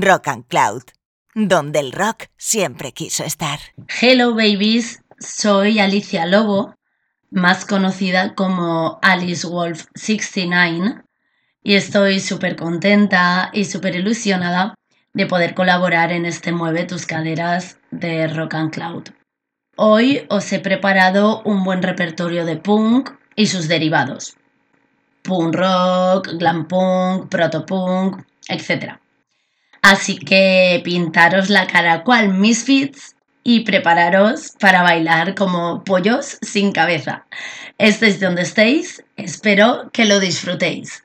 Rock and Cloud, donde el rock siempre quiso estar. Hello babies, soy Alicia Lobo, más conocida como Alice Wolf 69, y estoy súper contenta y súper ilusionada de poder colaborar en este Mueve tus caderas de Rock and Cloud. Hoy os he preparado un buen repertorio de punk y sus derivados. Punk rock, glam punk, proto punk, etc. Así que pintaros la cara cual misfits y prepararos para bailar como pollos sin cabeza. Estéis donde estéis, espero que lo disfrutéis.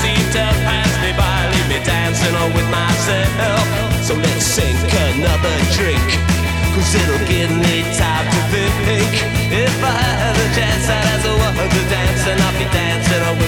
seem to pass me by, leave me dancing on with myself. So let's sink another drink, cause it'll give me time to think. If I had a chance, I'd as a woman to dance, and I'll be dancing on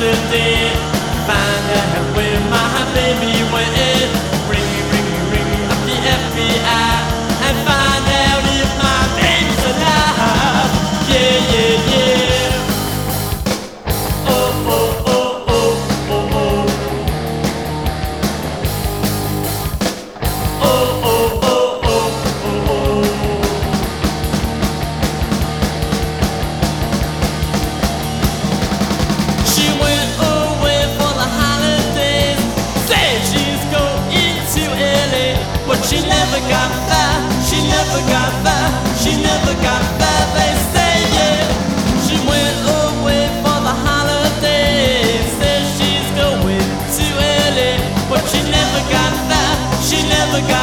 like the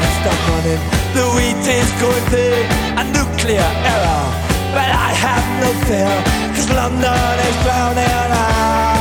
Stop running! The wheat is going to a nuclear error. But I have no fear, cause London is drowning out.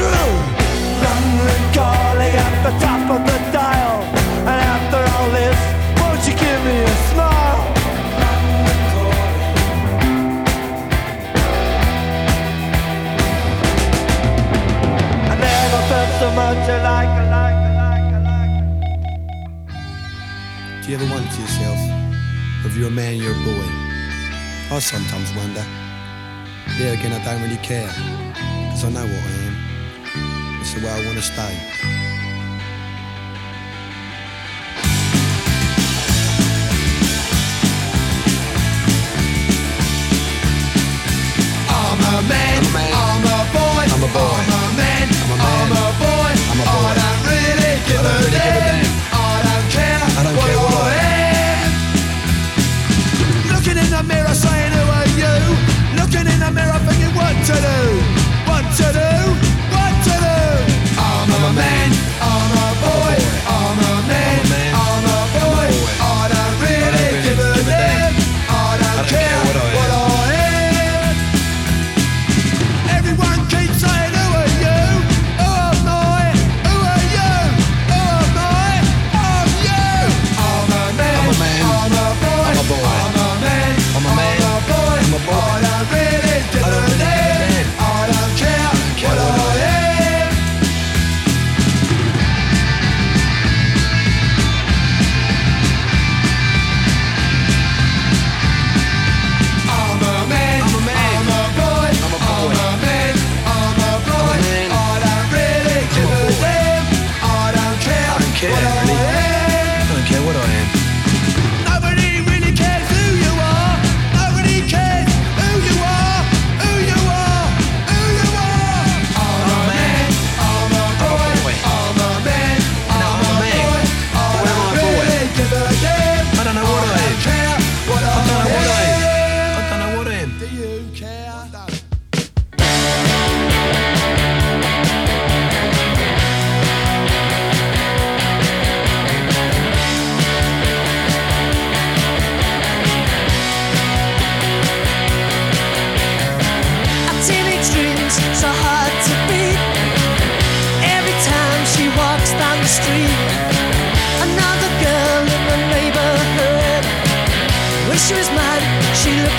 true. Young and at the top of the dial. And after all this, won't you give me a smile? London calling. I never felt so much alike, alike. Do you ever wonder to yourself if you're a man, you're a boy? I sometimes wonder. There again, I don't really care, because I know what I am where I wanna stay.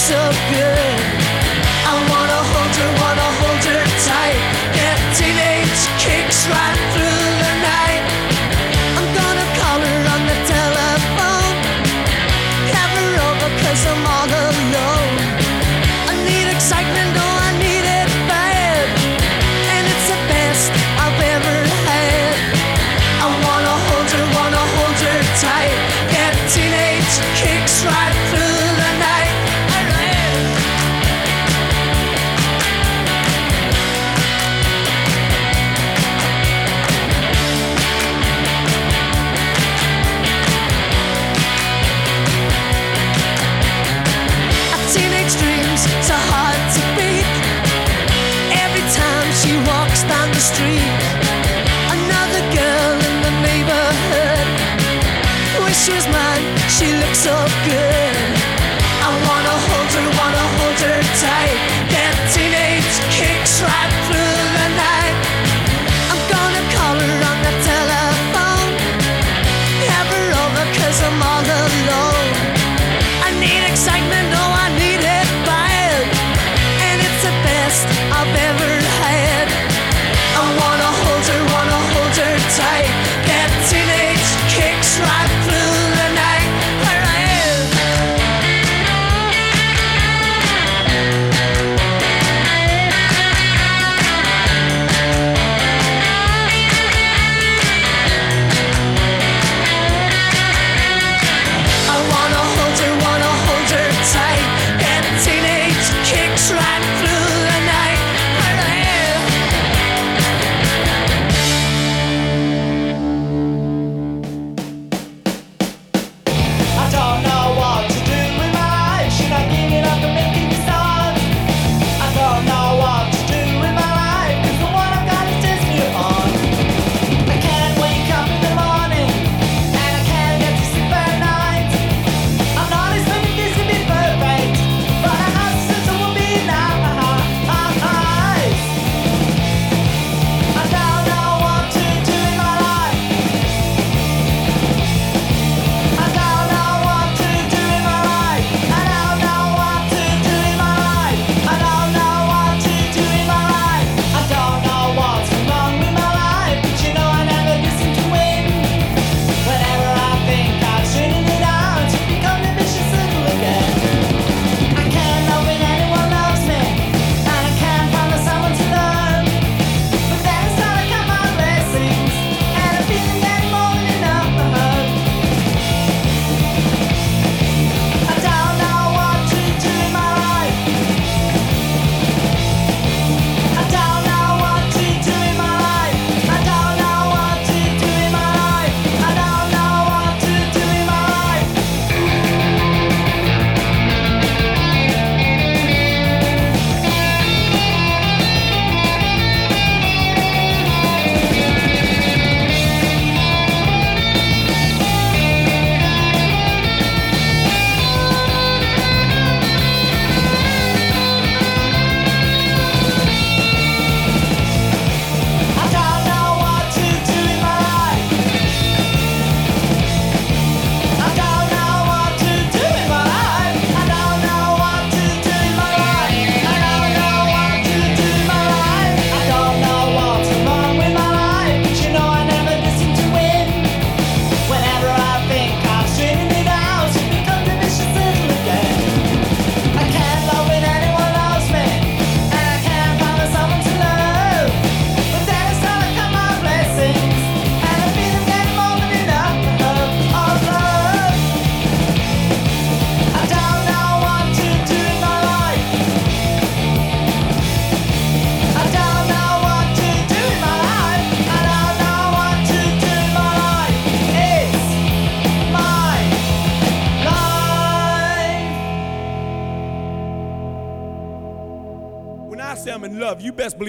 So good.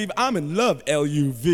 believe I'm in love, L U V.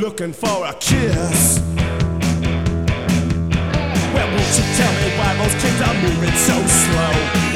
looking for a kiss. Well, won't you tell me why those kids are moving so slow?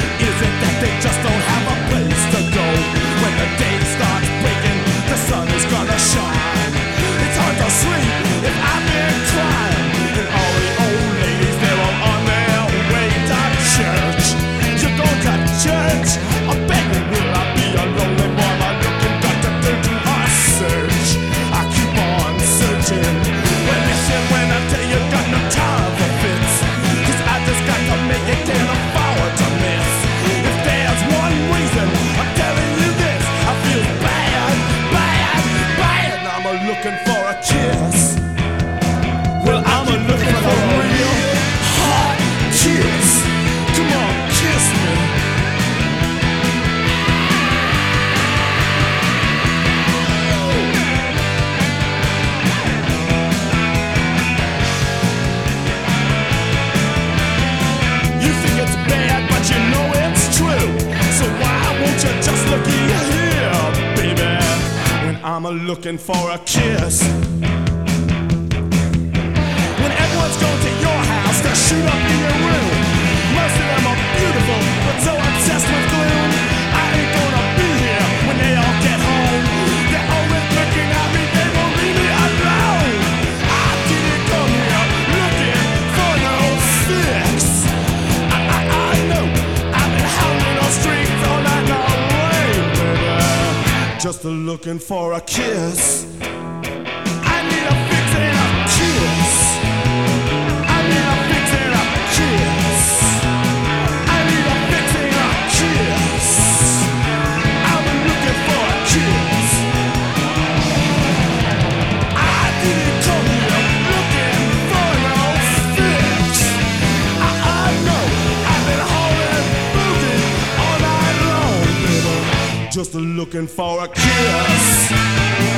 I'm a looking for a kiss. When everyone's going to your house, they shoot up in your room. Most of them are just looking for a kiss. just looking for a kiss.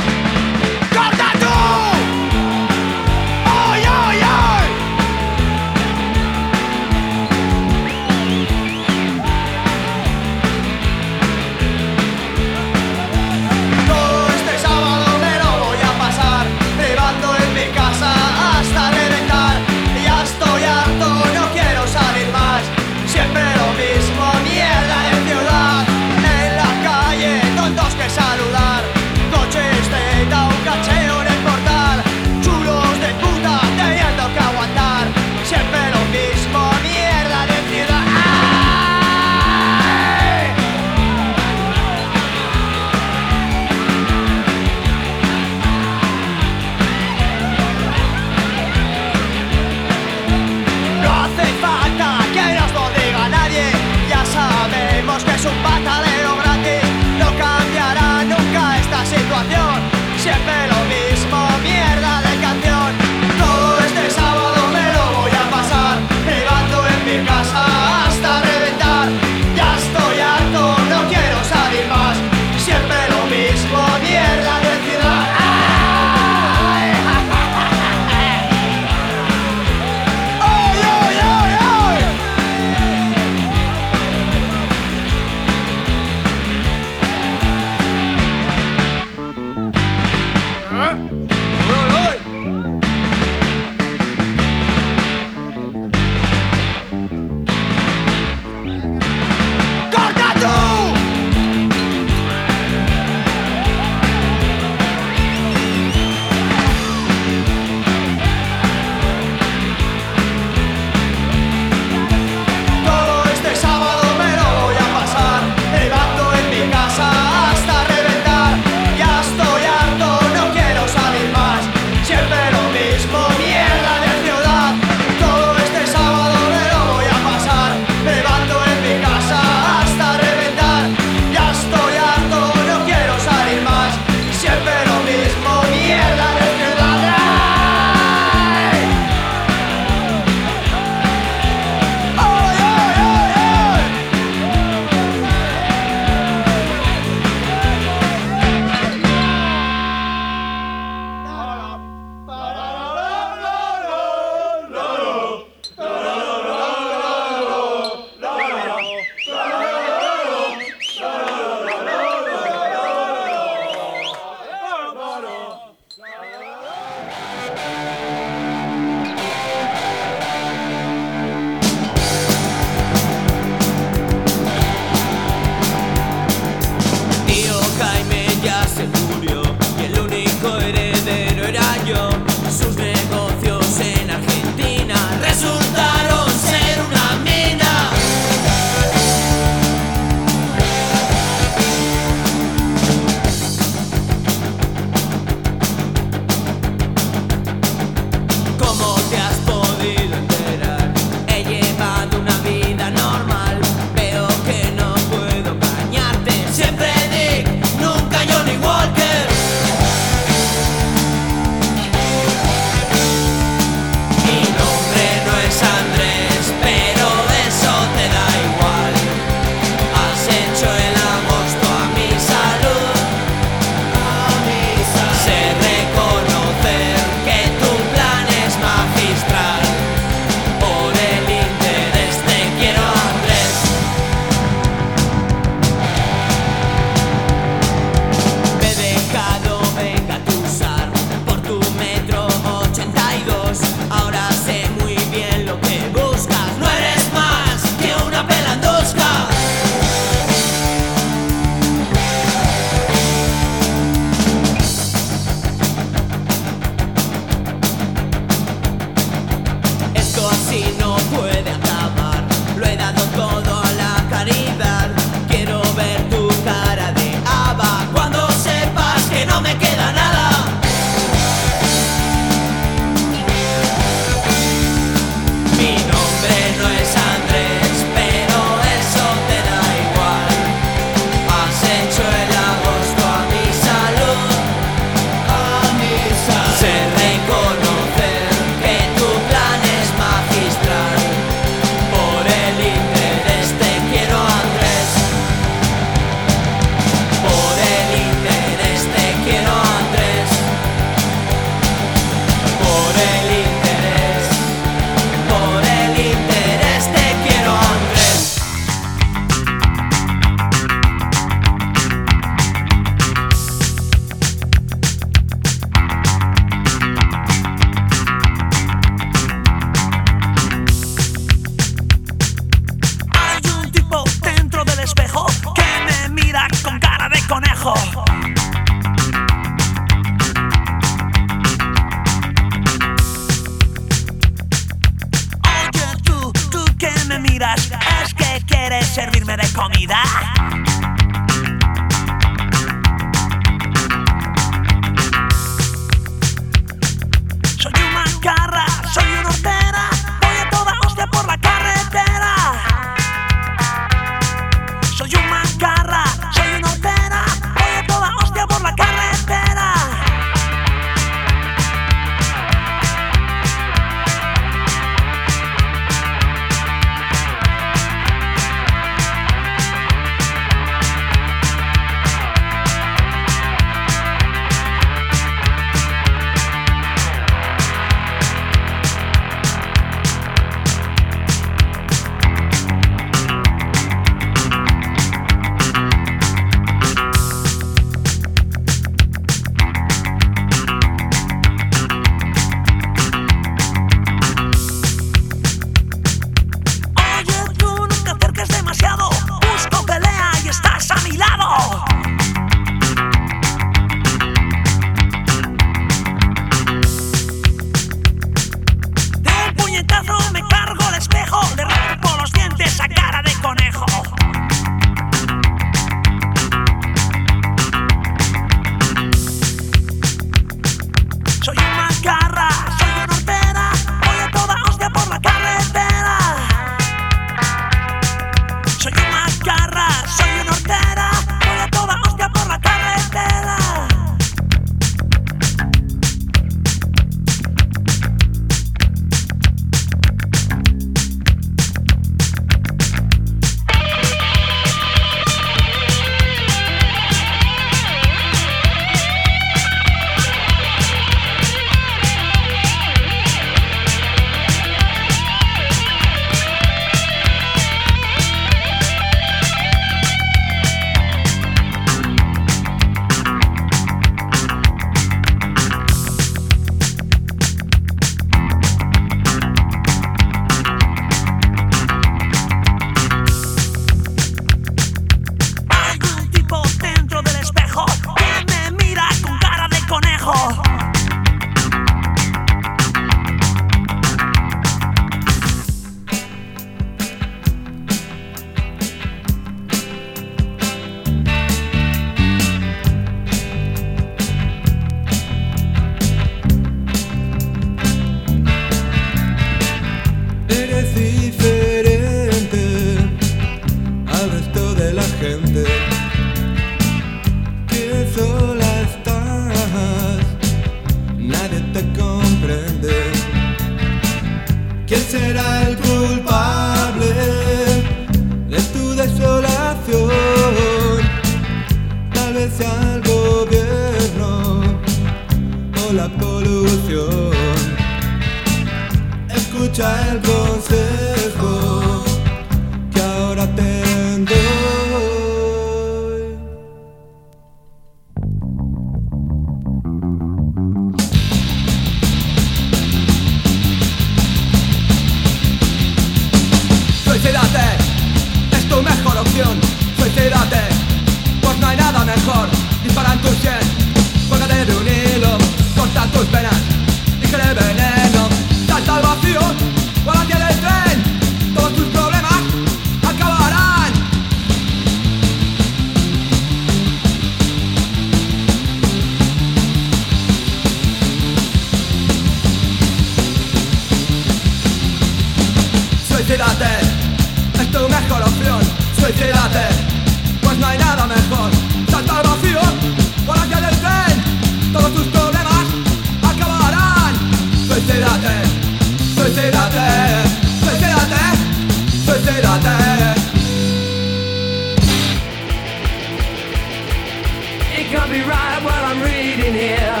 Can't be right what I'm reading here.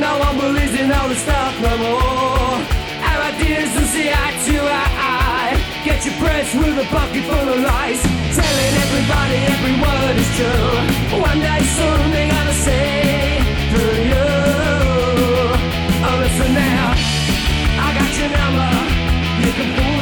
No one believes in all the stuff no more. Our ideas don't see eye to eye. Get your press with a bucket full of lies. Telling everybody every word is true. One day soon they're gonna say through you. Oh, listen now, I got your number. You can fool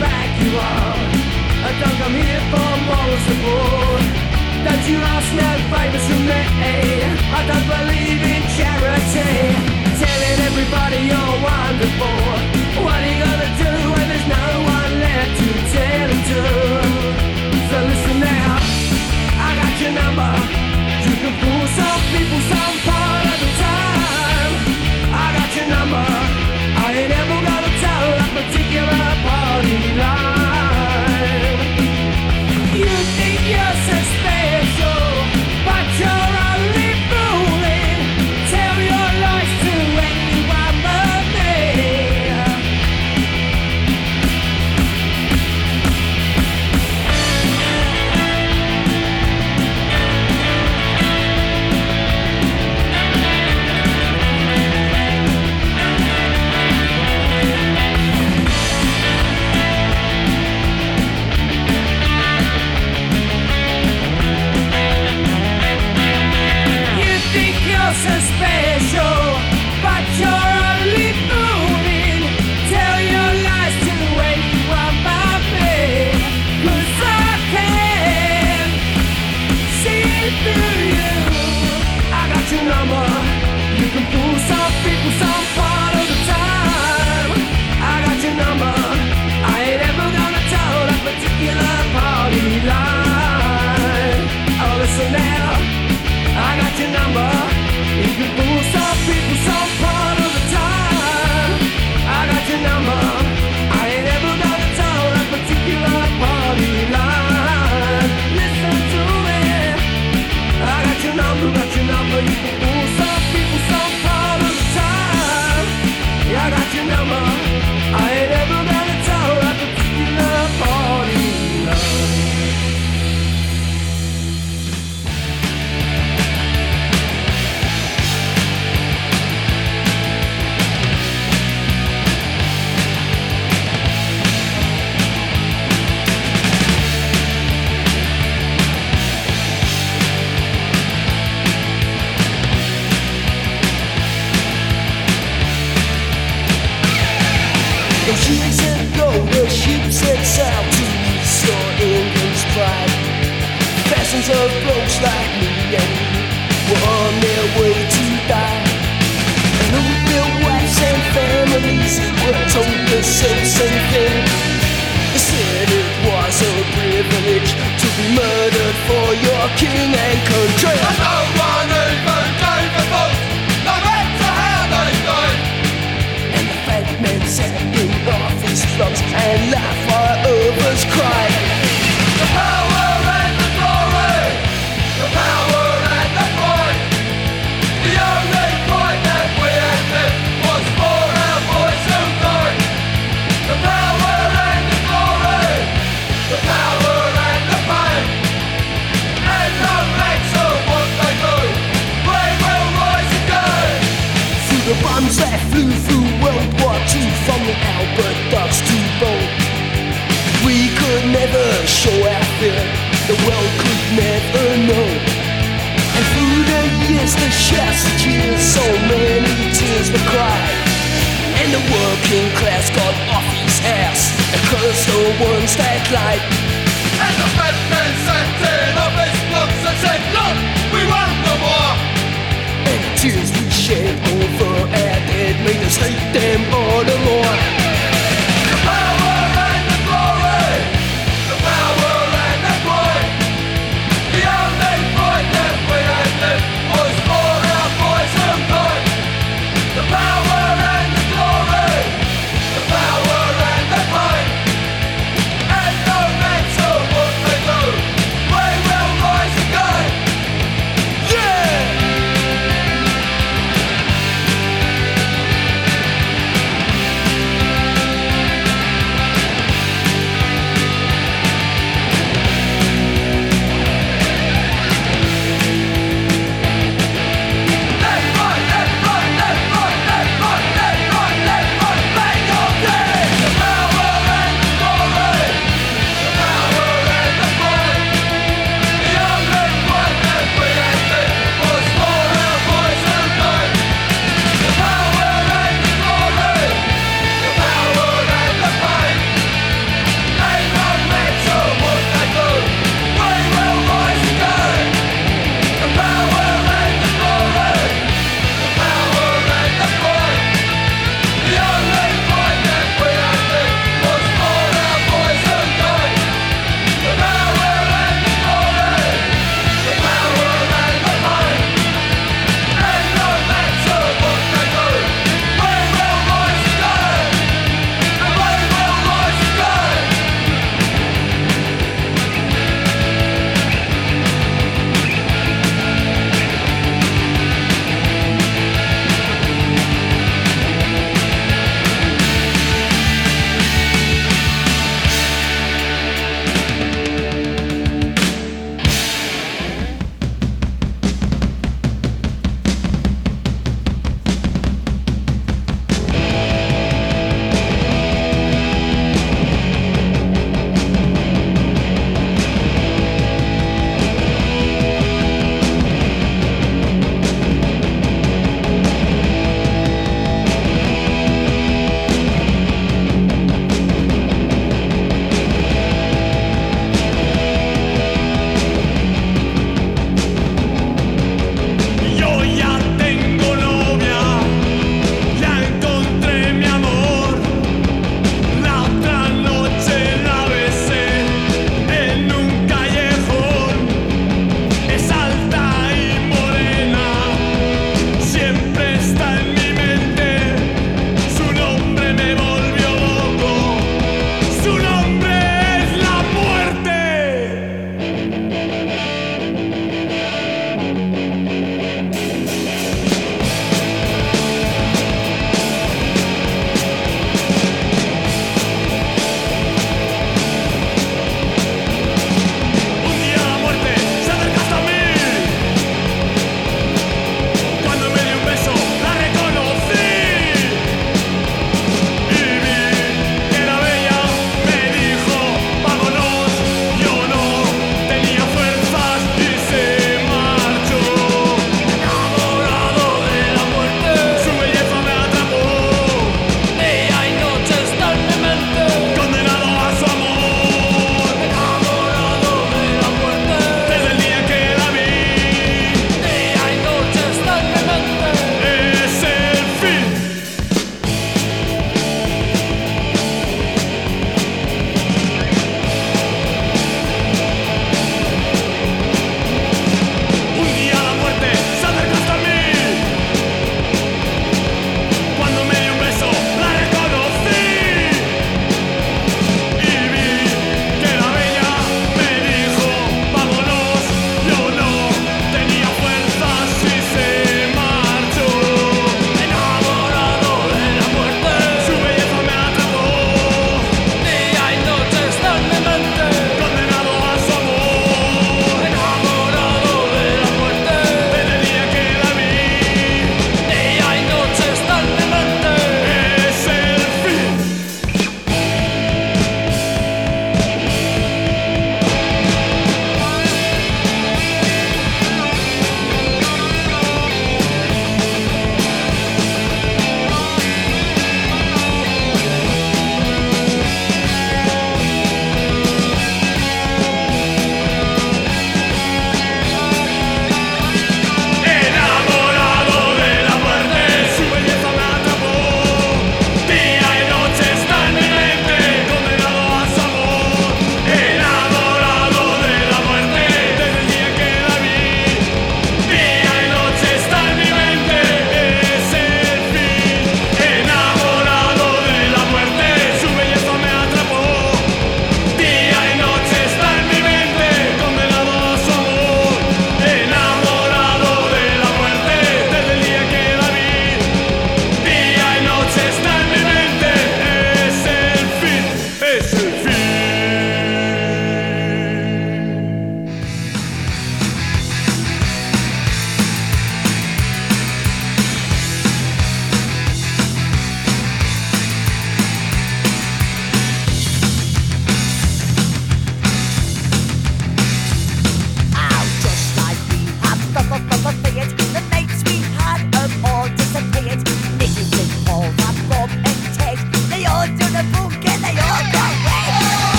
back you up. I don't come here for moral support. Don't you ask no favors from me. I don't believe in charity. Telling everybody you're wonderful. What are you gonna do when there's no one left to tell it to? So listen now, I got your number. You can fool some people some part of the time. I got your number. I ain't ever particular party line.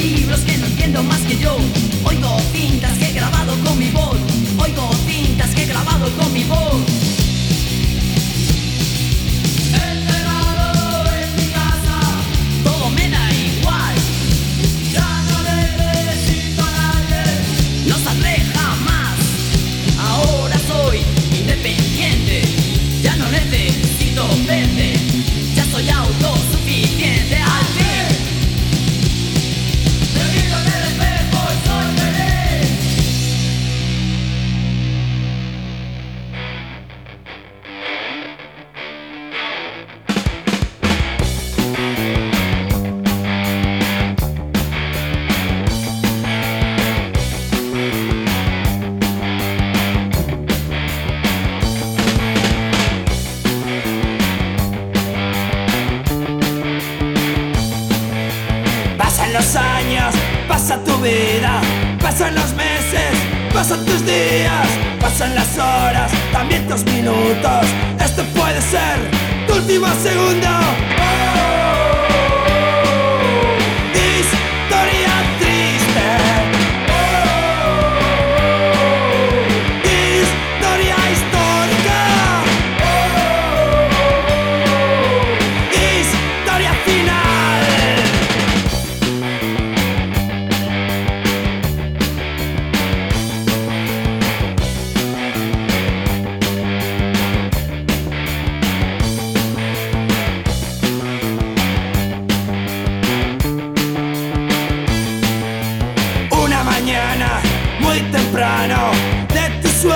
libros que no entiendo más que yo. Oigo cintas que he grabado con mi voz. Oigo cintas que he grabado con mi voz.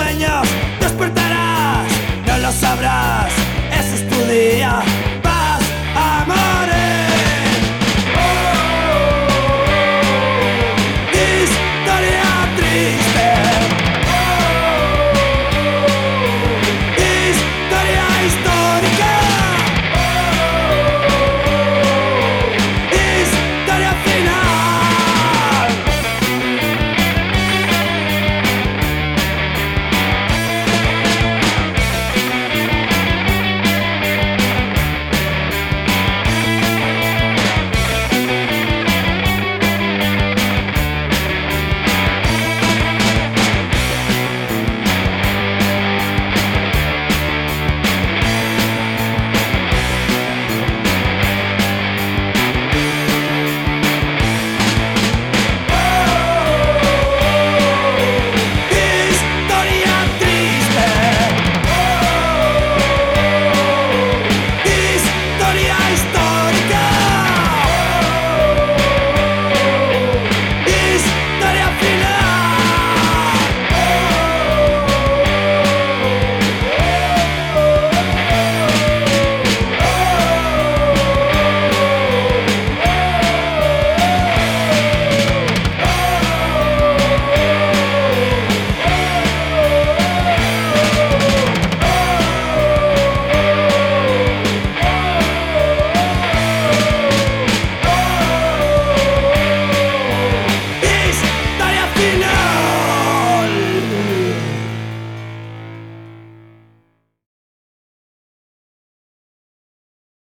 sueño despertarás, no lo sabrás, ese es tu día.